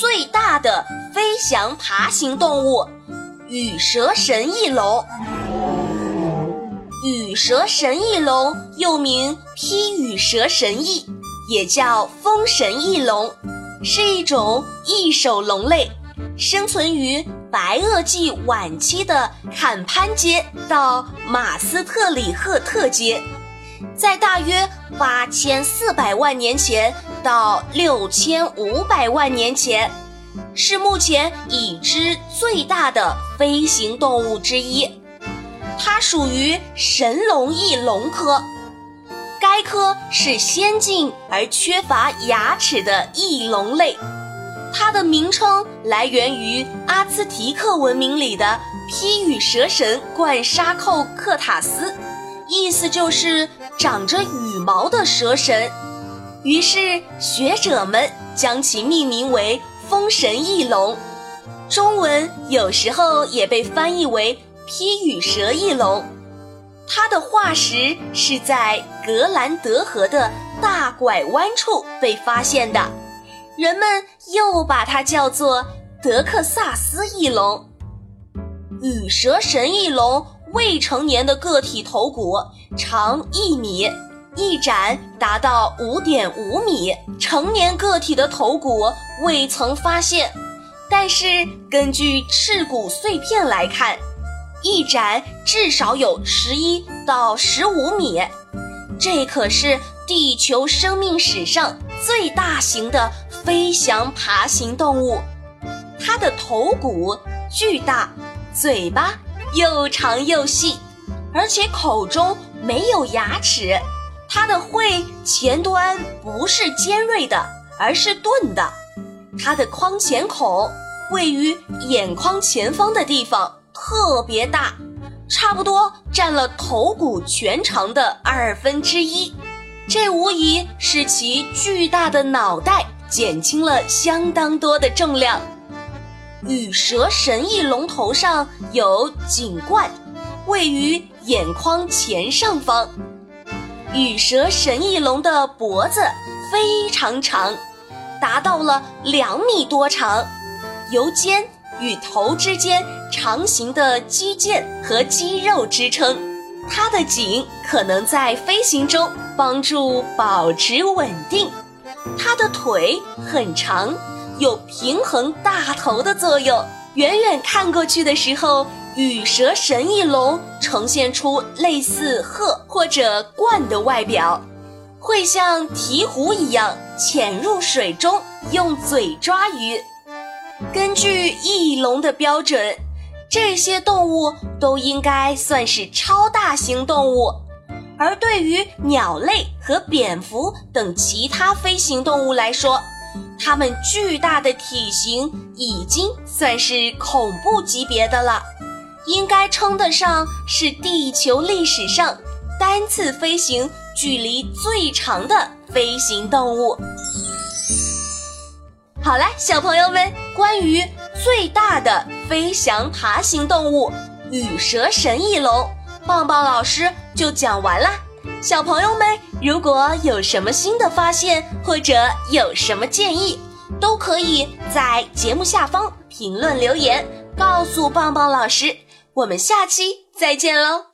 最大的飞翔爬行动物——羽蛇神翼龙。羽蛇神翼龙又名披羽蛇神翼，也叫风神翼龙。是一种翼手龙类，生存于白垩纪晚期的坎潘阶到马斯特里赫特阶，在大约八千四百万年前到六千五百万年前，是目前已知最大的飞行动物之一。它属于神龙翼龙科。该科是先进而缺乏牙齿的翼龙类，它的名称来源于阿兹提克文明里的披羽蛇神冠沙寇克塔斯，意思就是长着羽毛的蛇神。于是学者们将其命名为风神翼龙，中文有时候也被翻译为披羽蛇翼龙。它的化石是在格兰德河的大拐弯处被发现的，人们又把它叫做德克萨斯翼龙。羽蛇神翼龙未成年的个体头骨长一米，翼展达到五点五米，成年个体的头骨未曾发现，但是根据翅骨碎片来看。翼展至少有十一到十五米，这可是地球生命史上最大型的飞翔爬行动物。它的头骨巨大，嘴巴又长又细，而且口中没有牙齿。它的喙前端不是尖锐的，而是钝的。它的眶前孔位于眼眶前方的地方。特别大，差不多占了头骨全长的二分之一，这无疑是其巨大的脑袋减轻了相当多的重量。羽蛇神翼龙头上有颈冠，位于眼眶前上方。羽蛇神翼龙的脖子非常长，达到了两米多长，由肩。与头之间长形的肌腱和肌肉支撑，它的颈可能在飞行中帮助保持稳定。它的腿很长，有平衡大头的作用。远远看过去的时候，羽蛇神翼龙呈现出类似鹤或者鹳的外表，会像鹈鹕一样潜入水中，用嘴抓鱼。根据翼龙的标准，这些动物都应该算是超大型动物。而对于鸟类和蝙蝠等其他飞行动物来说，它们巨大的体型已经算是恐怖级别的了，应该称得上是地球历史上单次飞行距离最长的飞行动物。好了，小朋友们，关于最大的飞翔爬行动物羽蛇神翼龙，棒棒老师就讲完啦。小朋友们，如果有什么新的发现或者有什么建议，都可以在节目下方评论留言，告诉棒棒老师。我们下期再见喽！